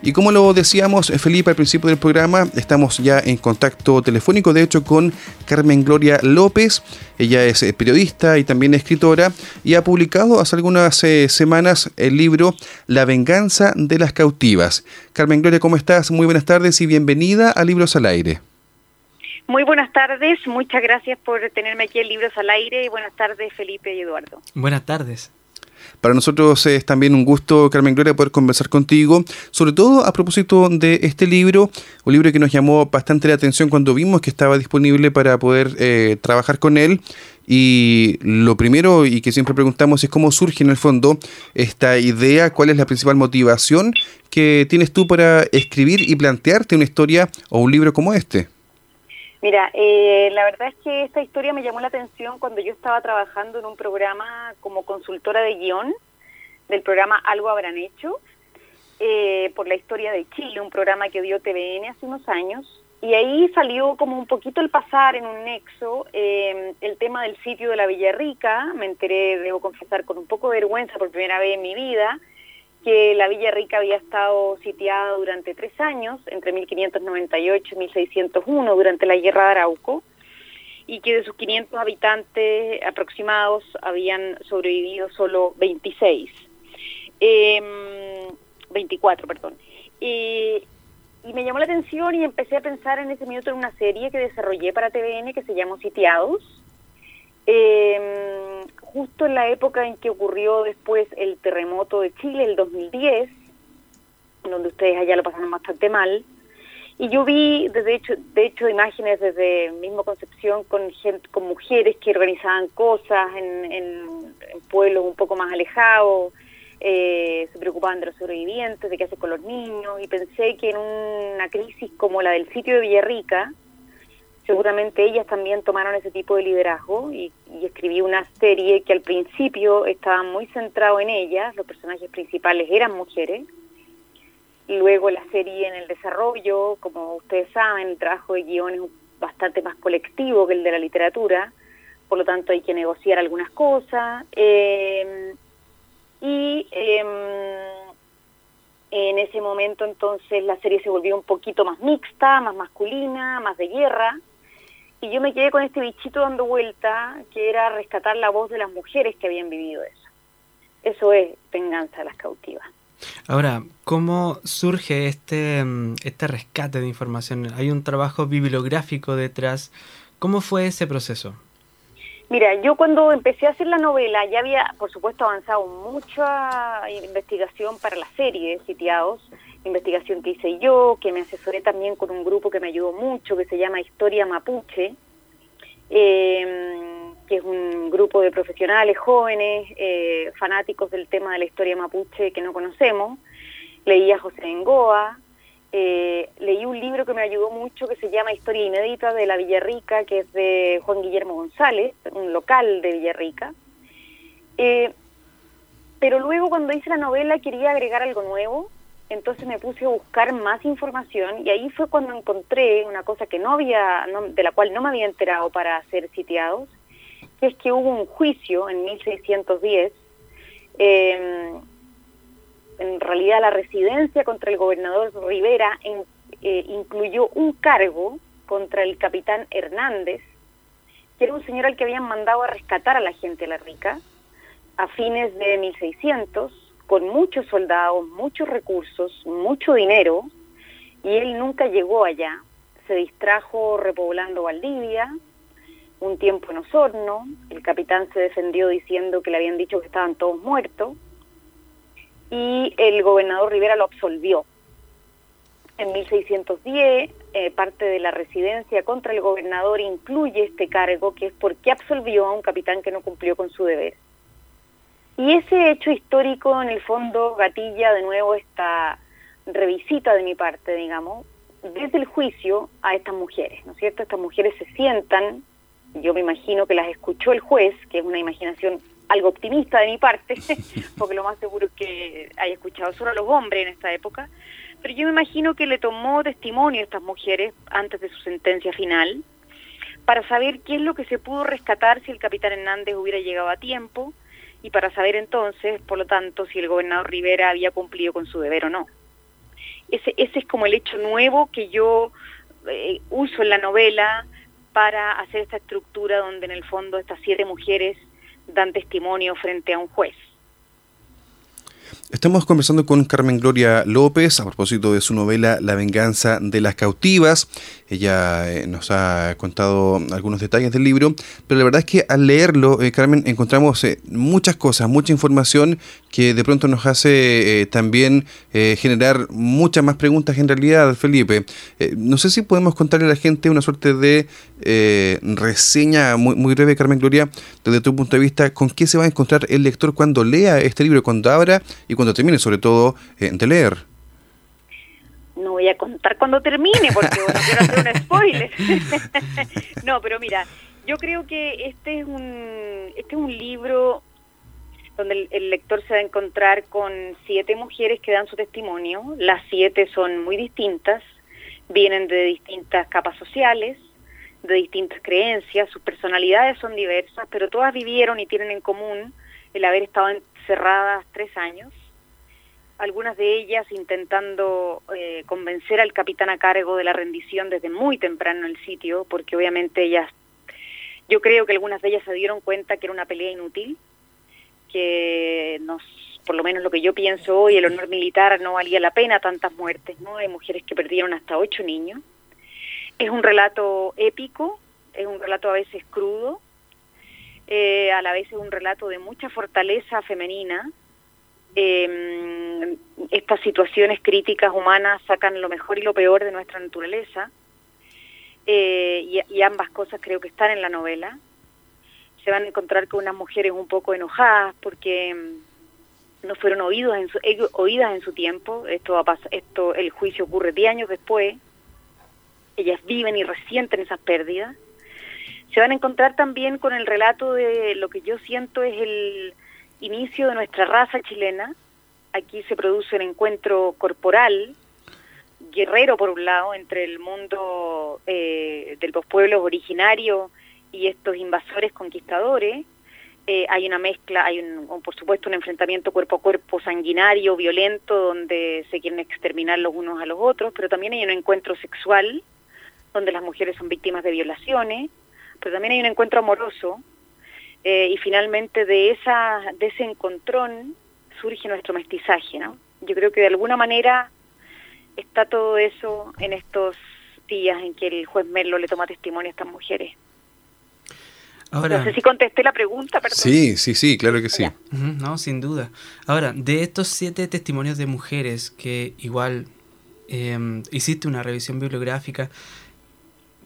Y como lo decíamos, eh, Felipe, al principio del programa, estamos ya en contacto telefónico, de hecho, con Carmen Gloria López. Ella es eh, periodista y también escritora y ha publicado hace algunas eh, semanas el libro La venganza de las cautivas. Carmen Gloria, ¿cómo estás? Muy buenas tardes y bienvenida a Libros al Aire. Muy buenas tardes, muchas gracias por tenerme aquí en Libros al Aire y buenas tardes Felipe y Eduardo. Buenas tardes. Para nosotros es también un gusto, Carmen Gloria, poder conversar contigo, sobre todo a propósito de este libro, un libro que nos llamó bastante la atención cuando vimos que estaba disponible para poder eh, trabajar con él. Y lo primero y que siempre preguntamos es cómo surge en el fondo esta idea, cuál es la principal motivación que tienes tú para escribir y plantearte una historia o un libro como este. Mira, eh, la verdad es que esta historia me llamó la atención cuando yo estaba trabajando en un programa como consultora de guion del programa Algo Habrán Hecho, eh, por la historia de Chile, un programa que dio TVN hace unos años, y ahí salió como un poquito el pasar en un nexo eh, el tema del sitio de la Villarrica, me enteré, debo confesar, con un poco de vergüenza por primera vez en mi vida, que la Villa Rica había estado sitiada durante tres años, entre 1598 y 1601, durante la Guerra de Arauco, y que de sus 500 habitantes aproximados habían sobrevivido solo 26. 24, em, perdón. y me llamó la atención y empecé a pensar en ese minuto en una serie que desarrollé para TVN que se llamó Sitiados. Eh, justo en la época en que ocurrió después el terremoto de Chile, el 2010, donde ustedes allá lo pasaron bastante mal. Y yo vi, de hecho, de hecho imágenes desde mismo Concepción con, con mujeres que organizaban cosas en, en, pueblos un poco más alejados, eh, se preocupaban de los sobrevivientes, de qué hacer con los niños, y pensé que en una crisis como la del sitio de Villarrica, seguramente ellas también tomaron ese tipo de liderazgo y, escribí una serie que al principio estaba muy centrado en ellas, los personajes principales eran mujeres, y luego la serie en el desarrollo, como ustedes saben, el trabajo de guion es bastante más colectivo que el de la literatura, por lo tanto hay que negociar algunas cosas, eh, y em, en ese momento entonces la serie se volvió un poquito más mixta, más masculina, más de guerra, y yo me quedé con este bichito dando vuelta, que era rescatar la voz de las mujeres que habían vivido eso. Eso es venganza a las cautivas. Ahora, ¿cómo surge este, mm, este rescate de información? ¿Hay un trabajo bibliográfico detrás? ¿Cómo fue ese proceso? Mira, yo cuando empecé a hacer la novela ya había, por supuesto, avanzado mucha investigación para la serie de Sitiados, investigación que hice yo, que me asesoré también con un grupo que me ayudó mucho, que se llama Historia Mapuche, eh, que es un grupo de profesionales jóvenes, eh, fanáticos del tema de la historia mapuche que no conocemos. Leí a José Engoa, eh, leí un libro que me ayudó mucho que se llama Historia Inédita de la Villarrica, que es de Juan Guillermo González, un local de Villarrica. pero luego cuando hice la novela quería agregar algo nuevo entonces me puse a buscar más información y ahí fue cuando encontré una cosa que no había, de la cual no me había enterado para ser sitiados, que es que hubo un juicio en 1610. Em, en realidad la residencia contra el gobernador Rivera eh, incluyó un cargo contra el capitán Hernández, que era un señor al que habían mandado a rescatar a la gente de la rica a fines de 1600 con muchos soldados, muchos recursos, mucho dinero, y él nunca llegó allá. Se distrajo repoblando Valdivia, un tiempo en Osorno, el capitán se defendió diciendo que le habían dicho que estaban todos muertos, y el gobernador Rivera lo absolvió. En 1610, eh, parte de la residencia contra el gobernador incluye este cargo, que es porque absolvió a un capitán que no cumplió con su deber. Y ese hecho histórico, en el fondo, gatilla de nuevo esta revisita de mi parte, digamos, desde el juicio a estas mujeres, ¿no es cierto? Estas mujeres se sientan, yo me imagino que las escuchó el juez, que es una imaginación algo optimista de mi parte, porque lo más seguro es que haya escuchado solo a los hombres en esta época, pero yo me imagino que le tomó testimonio a estas mujeres antes de su sentencia final, para saber qué es lo que se pudo rescatar si el capitán Hernández hubiera llegado a tiempo, y para saber entonces, por lo tanto, si el gobernador Rivera había cumplido con su deber o no. Ese, es como el hecho nuevo que yo eh, uso en la novela para hacer esta estructura donde en el fondo estas siete mujeres dan testimonio frente a un juez. Estamos conversando con Carmen Gloria López a propósito de su novela La venganza de las cautivas. Ella eh, nos ha contado algunos detalles del libro, pero la verdad es que al leerlo, eh, Carmen, encontramos eh, muchas cosas, mucha información que de pronto nos hace también generar muchas más preguntas en realidad, Felipe. no sé si podemos contarle a la gente una suerte de reseña muy, muy breve, Carmen Gloria, desde tu punto de vista, con qué se va a encontrar el lector cuando lea este libro, cuando abra y cuando termine, sobre todo, de leer no voy a contar cuando termine porque bueno, quiero hacer un spoiler. no, pero mira, yo creo que este es un este es un libro donde el, lector se va a encontrar con siete mujeres que dan su testimonio. Las siete son muy distintas, vienen de distintas capas sociales, de distintas creencias, sus personalidades son diversas, pero todas vivieron y tienen en común el haber estado encerradas tres años algunas de ellas intentando eh, convencer al capitán a cargo de la rendición desde muy temprano en el sitio, porque obviamente ellas, yo creo que algunas de ellas se dieron cuenta que era una pelea inútil, que nos, por lo menos lo que yo pienso hoy, el honor militar no valía la pena tantas muertes, ¿no? Hay mujeres que perdieron hasta ocho niños. Es un relato épico, es un relato a veces crudo, eh, a la vez es un relato de mucha fortaleza femenina, eh, estas situaciones críticas humanas sacan lo mejor y lo peor de nuestra naturaleza, eh, y, ambas cosas creo que están en la novela. Se van a encontrar con unas mujeres un poco enojadas porque mm, no fueron oídos en su, oídas en su tiempo. Esto, va esto El juicio ocurre 10 años después. Ellas viven y resienten esas pérdidas. Se van a encontrar también con el relato de lo que yo siento es el inicio de nuestra raza chilena. Aquí se produce un encuentro corporal, guerrero por un lado, entre el mundo eh, de los pueblos originarios y estos invasores conquistadores. Eh, hay una mezcla, hay un, por supuesto un enfrentamiento cuerpo a cuerpo sanguinario, violento, donde se quieren exterminar los unos a los otros, pero también hay un encuentro sexual, donde las mujeres son víctimas de violaciones, pero también hay un encuentro amoroso, eh, y finalmente de, esa, de ese encontrón surge nuestro mestizaje, ¿no? Yo creo que de alguna manera está todo eso en estos días en que el juez Merlo le toma testimonio a estas mujeres. Ahora, no sé si contesté la pregunta, perdón. Sí, sí, sí, claro que sí. no, sin duda. Ahora, de estos siete testimonios de mujeres que igual em, hiciste una revisión bibliográfica,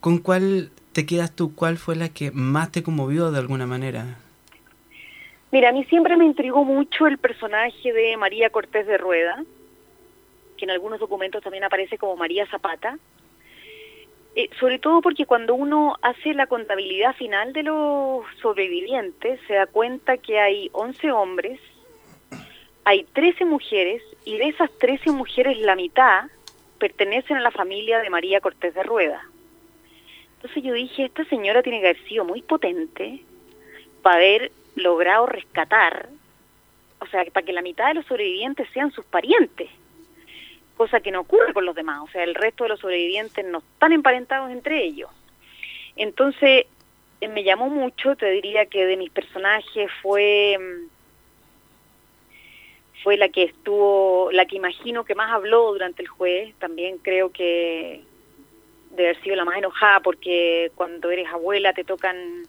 ¿con cuál te quedas tú? ¿Cuál fue la que más te conmovió de alguna manera? Mira, a mí siempre me intrigó mucho el personaje de María Cortés de Rueda, que en algunos documentos también aparece como María Zapata, eh, sobre todo porque cuando uno hace la contabilidad final de los sobrevivientes, se da cuenta que hay 11 hombres, hay 13 mujeres, y de esas 13 mujeres la mitad pertenecen a la familia de María Cortés de Rueda. Entonces yo dije, esta señora tiene que haber sido muy potente para haber logrado rescatar, o sea, para que la mitad de los sobrevivientes sean sus parientes, cosa que no ocurre con los demás, o sea, el resto de los sobrevivientes no están emparentados entre ellos. Entonces, eh, me llamó mucho, te diría que de mis personajes fue mm, fue la que estuvo, la que imagino que más habló durante el juez, también creo que de haber sido la más enojada porque cuando eres abuela te tocan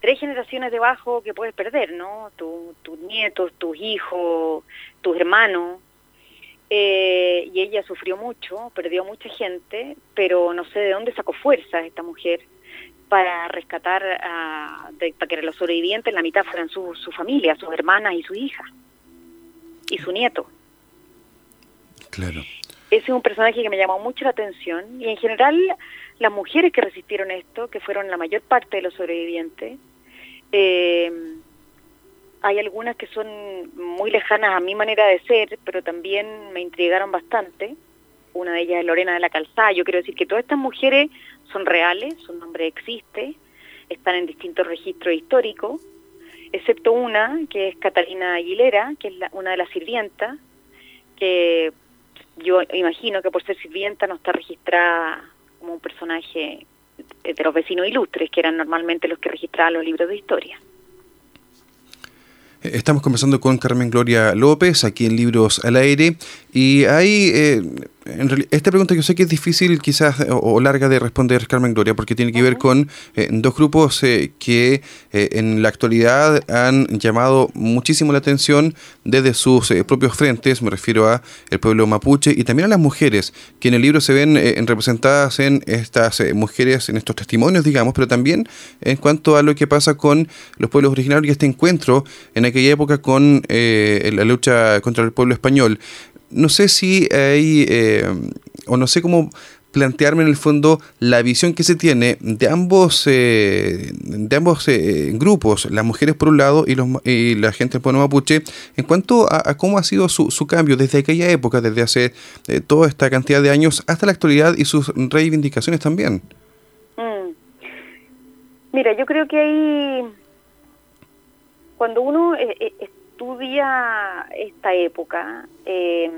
tres generaciones debajo que puedes perder, ¿no? tus nietos, tus hijos, tus hermanos. Eh, y ella sufrió mucho, perdió mucha gente, pero no sé de dónde sacó fuerza esta mujer para rescatar, para que los sobrevivientes, la mitad fueran su, su familia, sus hermanas y su hija, y su nieto. Claro ese es un personaje que me llamó mucho la atención y en general las mujeres que resistieron esto, que fueron la mayor parte de los sobrevivientes, eh, hay algunas que son muy lejanas a mi manera de ser, pero también me intrigaron bastante. Una de ellas es Lorena de la Calzada. Yo quiero decir que todas estas mujeres son reales, su nombre existe, están en distintos registros históricos, excepto una que es Catalina Aguilera, que es una de las sirvientas, que yo imagino que por ser sirvienta no está registrada como un personaje de los vecinos ilustres, que eran normalmente los que registraban los libros de historia. Estamos conversando con Carmen Gloria López aquí en Libros al Aire y eh, esta pregunta yo sé que es difícil quizás o, larga de responder Carmen Gloria porque tiene que ver con eh, dos grupos eh, que eh, en la actualidad han llamado muchísimo la atención desde sus propios frentes, me refiero a el pueblo mapuche y también a las mujeres que en el libro se ven representadas en estas mujeres, en estos testimonios digamos, pero también en cuanto a lo que pasa con los pueblos originarios y este encuentro en aquella época con la lucha contra el pueblo español no sé si hay, eh, o no sé cómo plantearme en el fondo la visión que se tiene de ambos eh, de ambos eh, grupos, las mujeres por un lado y, los, y la gente del pueblo mapuche, en cuanto a, cómo ha sido su, su, cambio desde aquella época, desde hace toda esta cantidad de años hasta la actualidad y sus reivindicaciones también. Mm. Mira, yo creo que hay, cuando uno estudia esta época, eh,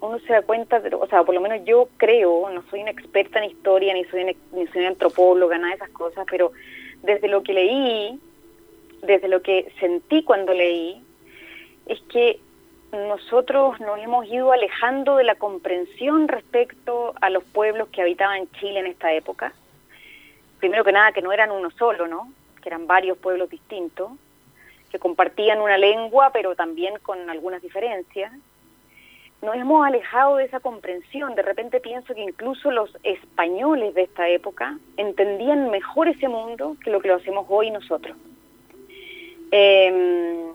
uno se da cuenta, de, o sea, por lo menos yo creo, no soy una experta en historia, ni soy, ni soy una antropóloga, nada de esas cosas, pero desde lo que leí, desde lo que sentí cuando leí, es que nosotros nos hemos ido alejando de la comprensión respecto a los pueblos que habitaban Chile en esta época. Primero que nada, que no eran uno solo, ¿no? Que eran varios pueblos distintos que compartían una lengua, pero también con algunas diferencias. Nos hemos alejado de esa comprensión. De repente pienso que incluso los españoles de esta época entendían mejor ese mundo que lo que lo hacemos hoy nosotros. Em,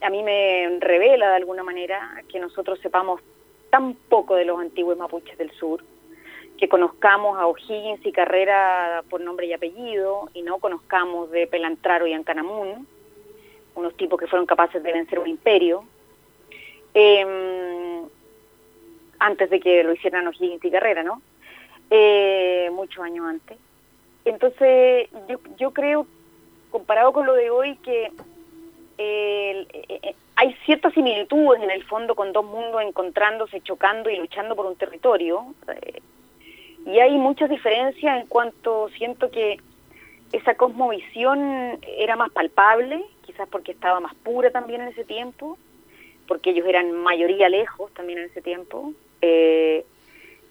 a mí me revela de alguna manera que nosotros sepamos tan poco de los antiguos mapuches del sur, que conozcamos a O'Higgins y Carrera por nombre y apellido y no conozcamos de Pelantraro y Ancanamun, unos tipos que fueron capaces de vencer un imperio, eh, antes de que lo hicieran O'Higgins y Carrera, ¿no? Eh, muchos años antes. Entonces, yo, yo creo, comparado con lo de hoy, que eh, eh, hay ciertas similitudes en el fondo con dos mundos encontrándose, chocando y luchando por un territorio. Y hay muchas diferencias en cuanto siento que esa cosmovisión era más palpable quizás porque estaba más pura también en ese tiempo, porque ellos eran mayoría lejos también en ese tiempo, eh,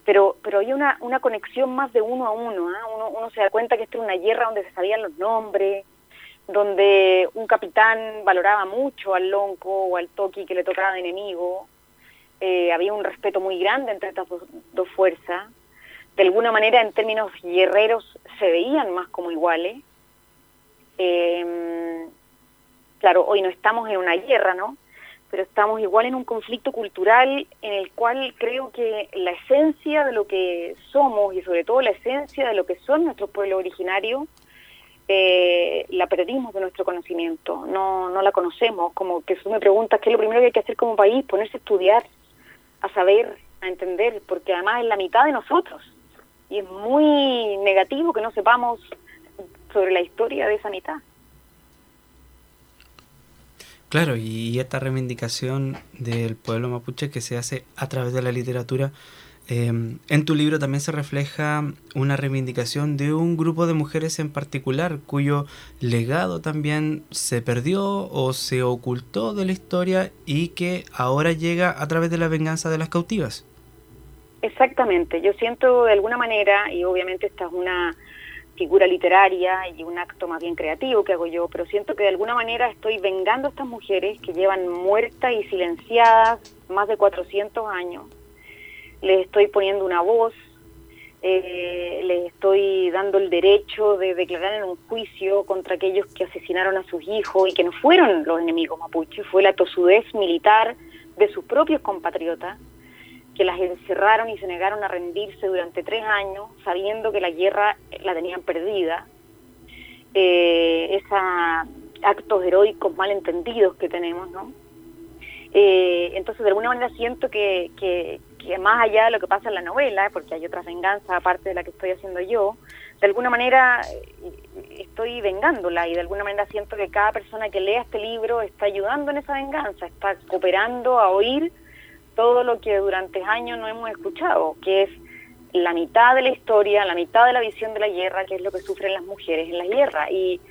pero pero hay una, una conexión más de uno a uno, ¿ah? uno, uno se da cuenta que esto era una guerra donde se sabían los nombres, donde un capitán valoraba mucho al lonco o al toki que le tocaba de enemigo, eh, había un respeto muy grande entre estas dos, dos fuerzas, de alguna manera en términos guerreros se veían más como iguales, eh, claro, hoy no estamos en una guerra, ¿no? Pero estamos igual en un conflicto cultural en el cual creo que la esencia de lo que somos y sobre todo la esencia de lo que son nuestros pueblos originarios, eh, la perdimos de nuestro conocimiento, no, no la conocemos. Como que tú me preguntas qué es lo primero que hay que hacer como país, ponerse a estudiar, a saber, a entender, porque además es la mitad de nosotros. Y es muy negativo que no sepamos sobre la historia de esa. Claro, y esta reivindicación del pueblo mapuche que se hace a través de la literatura, em, en tu libro también se refleja una reivindicación de un grupo de mujeres en particular, cuyo legado también se perdió o se ocultó de la historia y que ahora llega a través de la venganza de las cautivas. Exactamente, yo siento de alguna manera, y obviamente esta es una figura literaria y un acto más bien creativo que hago yo, pero siento que de alguna manera estoy vengando a estas mujeres que llevan muertas y silenciadas más de 400 años. Les estoy poniendo una voz, eh, les estoy dando el derecho de declarar en un juicio contra aquellos que asesinaron a sus hijos y que no fueron los enemigos mapuches, fue la tosudez militar de sus propios compatriotas que las encerraron y se negaron a rendirse durante tres años, sabiendo que la guerra la tenían perdida. Eh, esa, actos heroicos mal entendidos que tenemos, ¿no? Eh, entonces, de alguna manera siento que, que, que, más allá de lo que pasa en la novela, porque hay otras venganzas aparte de la que estoy haciendo yo, de alguna manera eh, estoy vengándola y de alguna manera siento que cada persona que lea este libro está ayudando en esa venganza, está cooperando a oír todo lo que durante años no hemos escuchado, que es la mitad de la historia, la mitad de la visión de la guerra, que es lo que sufren las mujeres en la guerra. Y,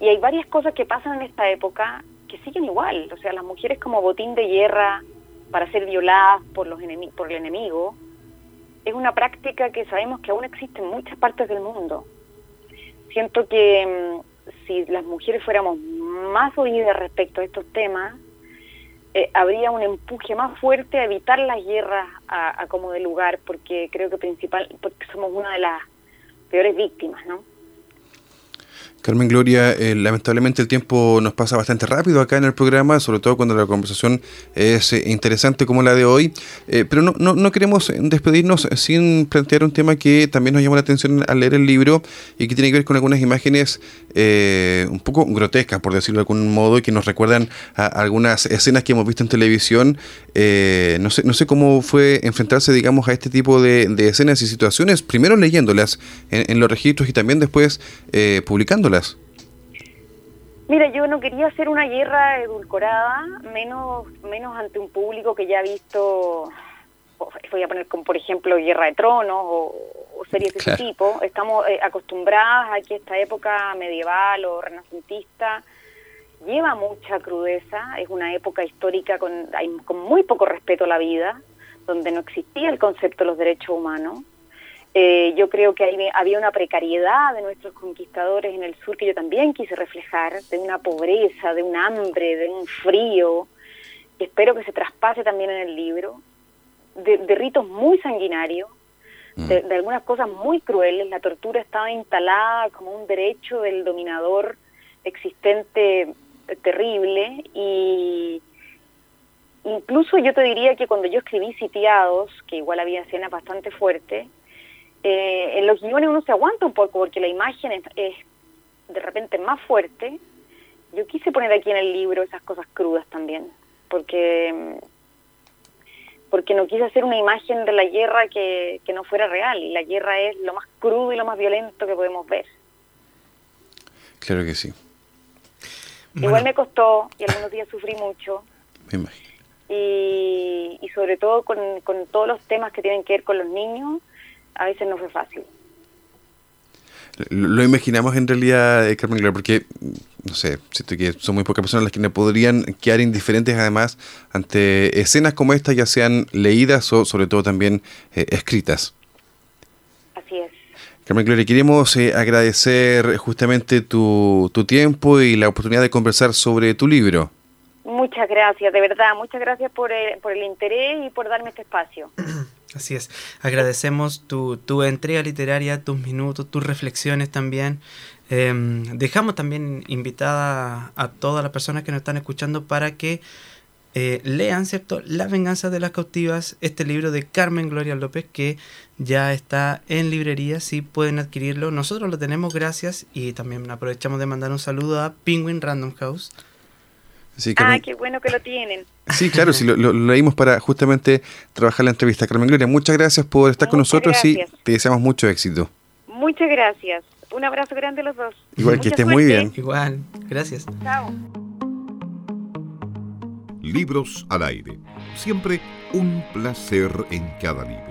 y hay varias cosas que pasan en esta época que siguen igual, o sea, las mujeres como botín de guerra para ser violadas por, los por el enemigo, es una práctica que sabemos que aún existe en muchas partes del mundo. Siento que mm, si las mujeres fuéramos más oídas respecto a estos temas, eh, habría un empuje más fuerte a evitar las guerras a, a, como de lugar, porque creo que principal, porque somos una de las peores víctimas, ¿no? Carmen Gloria, eh, lamentablemente el tiempo nos pasa bastante rápido acá en el programa, sobre todo cuando la conversación es eh, interesante como la de hoy, eh, pero no, no, queremos despedirnos sin plantear un tema que también nos llamó la atención al leer el libro y que tiene que ver con algunas imágenes un poco grotescas, por decirlo de algún modo, y que nos recuerdan a algunas escenas que hemos visto en televisión. no, sé, no sé cómo fue enfrentarse, digamos, a este tipo de, de escenas y situaciones, primero leyéndolas en, en, los registros y también después publicándolas. Mira, yo no quería hacer una guerra edulcorada, menos, menos ante un público que ya ha visto, voy a poner como por ejemplo Guerra de Tronos o, series de ese tipo. Estamos eh, acostumbradas a que esta época medieval o renacentista lleva mucha crudeza, es una época histórica con, con muy poco respeto a la vida, donde no existía el concepto de los derechos humanos. Eh, yo creo que había una precariedad de nuestros conquistadores en el sur que yo también quise reflejar, de una pobreza, de un hambre, de un frío. Espero que se traspase también en el libro, de, ritos muy sanguinarios, mm. de, de, algunas cosas muy crueles. La tortura estaba instalada como un derecho del dominador existente terrible y incluso yo te diría que cuando yo escribí Sitiados, que igual había escenas bastante fuertes, eh, en los guiones uno se aguanta un poco porque la imagen es, de repente más fuerte. Yo quise poner aquí en el libro esas cosas crudas también, porque porque no quise hacer una imagen de la guerra que, que no fuera real. Y la guerra es lo más crudo y lo más violento que podemos ver. Claro que sí. Igual me costó y algunos días sufrí mucho. Me imagino. Y, y sobre todo con, con todos los temas que tienen que ver con los niños, a veces no fue fácil. Lo imaginamos en realidad, eh, Carmen Gloria, porque, no sé, siento que son muy pocas personas las que podrían quedar indiferentes además ante escenas como esta, ya sean leídas o sobre todo también eh, escritas. Así es. Carmen Gloria, queremos eh, agradecer justamente tu, tu tiempo y la oportunidad de conversar sobre tu libro. Muchas gracias, de verdad, muchas gracias por el, por el interés y por darme este espacio. Así es. Agradecemos tu, tu entrega literaria, tus minutos, tus reflexiones también. Em, dejamos también invitada a todas las personas que nos están escuchando para que eh, lean, ¿cierto? La venganza de las cautivas, este libro de Carmen Gloria López que ya está en librería, si pueden adquirirlo. Nosotros lo tenemos, gracias, y también aprovechamos de mandar un saludo a Penguin Random House ah, qué bueno que lo tienen. Sí, claro, sí, lo, leímos para justamente trabajar la entrevista. Carmen Gloria, muchas gracias por estar con nosotros y te deseamos mucho éxito. Muchas gracias. Un abrazo grande a los dos. Igual que estés muy bien. Igual, gracias. Chao. Libros al aire. Siempre un placer en cada libro.